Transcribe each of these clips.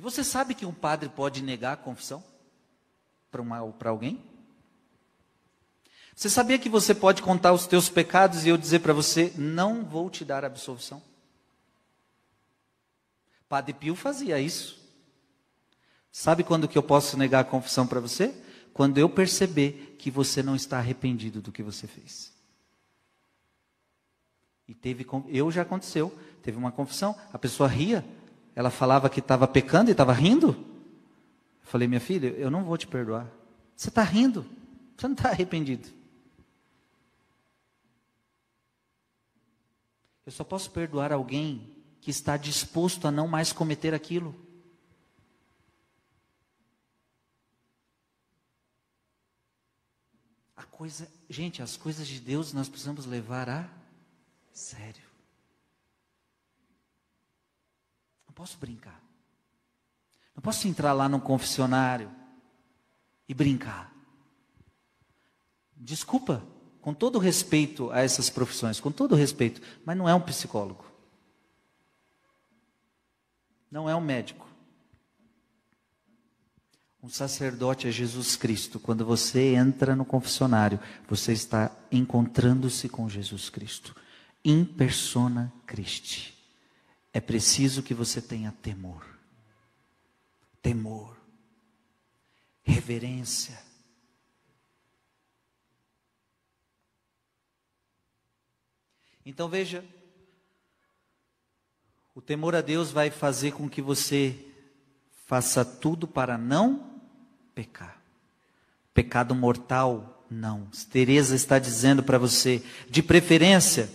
E você sabe que um padre pode negar a confissão para alguém? Você sabia que você pode contar os teus pecados e eu dizer para você, não vou te dar absolvição? Padre Pio fazia isso. Sabe quando que eu posso negar a confissão para você? Quando eu perceber que você não está arrependido do que você fez. E teve, eu já aconteceu, teve uma confissão, a pessoa ria, ela falava que estava pecando e estava rindo. Eu falei, minha filha, eu não vou te perdoar. Você está rindo, você não está arrependido. Eu só posso perdoar alguém que está disposto a não mais cometer aquilo. A coisa, gente, as coisas de Deus nós precisamos levar a sério. Não posso brincar. Não posso entrar lá no confessionário e brincar. Desculpa, com todo respeito a essas profissões, com todo respeito, mas não é um psicólogo. Não é um médico. Um sacerdote é Jesus Cristo. Quando você entra no confessionário, você está encontrando-se com Jesus Cristo. In persona Christi. É preciso que você tenha temor. Temor. Reverência. Então veja, o temor a Deus vai fazer com que você faça tudo para não pecar. Pecado mortal, não. Teresa está dizendo para você, de preferência,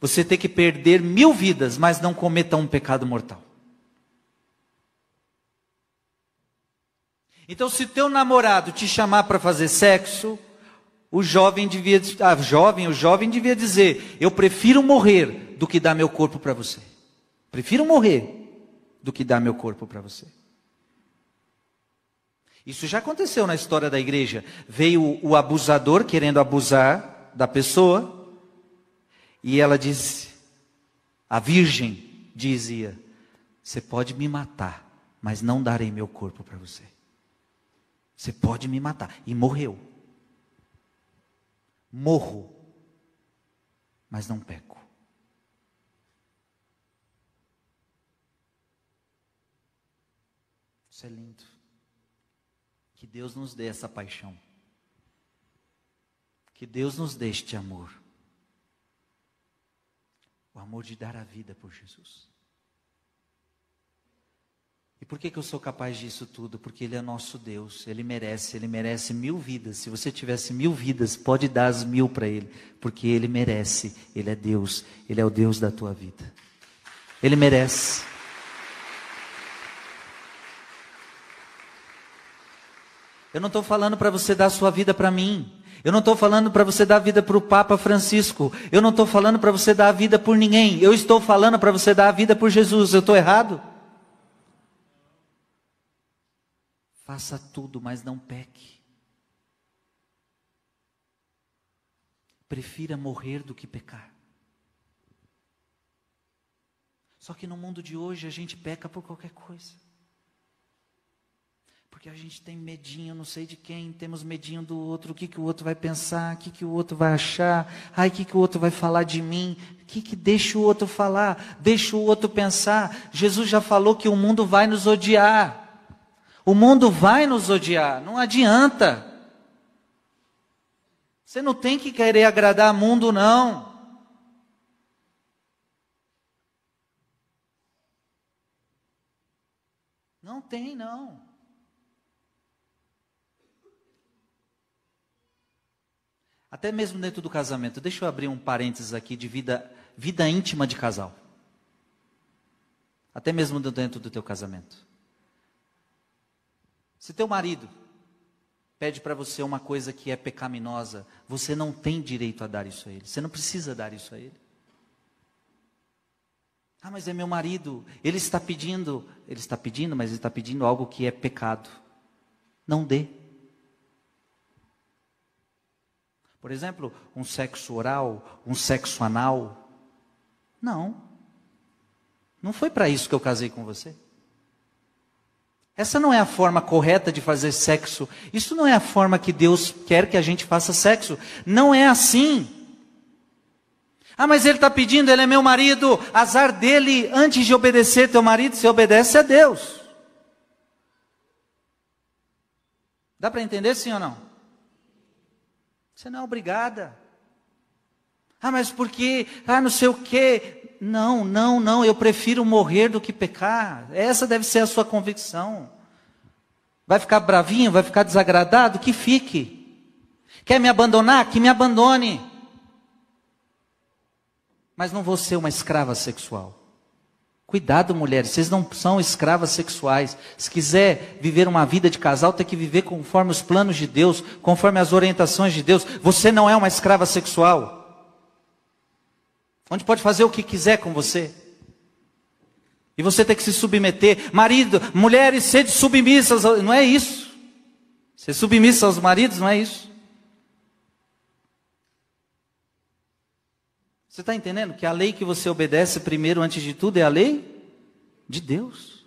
você tem que perder mil vidas, mas não cometa um pecado mortal. Então, se teu namorado te chamar para fazer sexo, o jovem devia, a jovem, o jovem devia dizer: eu prefiro morrer do que dar meu corpo para você. Prefiro morrer do que dar meu corpo para você. Isso já aconteceu na história da igreja. Veio o abusador querendo abusar da pessoa, e ela disse: a virgem dizia: Você pode me matar, mas não darei meu corpo para você. Você pode me matar. E morreu. Morro, mas não peco. Isso é lindo. Que Deus nos dê essa paixão. Que Deus nos dê este amor. O amor de dar a vida por Jesus. E por que, que eu sou capaz disso tudo? Porque Ele é nosso Deus, Ele merece, Ele merece mil vidas. Se você tivesse mil vidas, pode dar as mil para Ele, porque Ele merece, Ele é Deus, Ele é o Deus da tua vida. Ele merece. Eu não estou falando para você dar a sua vida para mim. Eu não estou falando para você dar vida para o Papa Francisco. Eu não estou falando para você dar a vida por ninguém. Eu estou falando para você dar a vida por Jesus. Eu estou errado? Faça tudo, mas não peque. Prefira morrer do que pecar. Só que no mundo de hoje a gente peca por qualquer coisa. Porque a gente tem medinho, não sei de quem, temos medinho do outro, o que, que o outro vai pensar, o que, que o outro vai achar, ai, o que, que o outro vai falar de mim, o que, que deixa o outro falar, deixa o outro pensar. Jesus já falou que o mundo vai nos odiar. O mundo vai nos odiar, não adianta. Você não tem que querer agradar mundo, não. Não tem, não. Até mesmo dentro do casamento. Deixa eu abrir um parênteses aqui de vida, vida íntima de casal. Até mesmo dentro do teu casamento. Se teu marido pede para você uma coisa que é pecaminosa, você não tem direito a dar isso a ele. Você não precisa dar isso a ele. Ah, mas é meu marido. Ele está pedindo, ele está pedindo, mas ele está pedindo algo que é pecado. Não dê. Por exemplo, um sexo oral, um sexo anal. Não. Não foi para isso que eu casei com você. Essa não é a forma correta de fazer sexo. Isso não é a forma que Deus quer que a gente faça sexo. Não é assim. Ah, mas ele está pedindo, ele é meu marido. Azar dele, antes de obedecer teu marido, você obedece a Deus. Dá para entender sim ou não? Você não é obrigada. Ah, mas por quê? Ah, não sei o quê. Não, não, não, eu prefiro morrer do que pecar. Essa deve ser a sua convicção. Vai ficar bravinho, vai ficar desagradado? Que fique. Quer me abandonar? Que me abandone mas não vou ser uma escrava sexual. Cuidado, mulheres, vocês não são escravas sexuais. Se quiser viver uma vida de casal, tem que viver conforme os planos de Deus, conforme as orientações de Deus. Você não é uma escrava sexual. Onde pode fazer o que quiser com você. E você tem que se submeter. Marido, mulheres, sede submissas. Não é isso. Ser submissa aos maridos, não é isso. Você está entendendo que a lei que você obedece primeiro, antes de tudo, é a lei de Deus?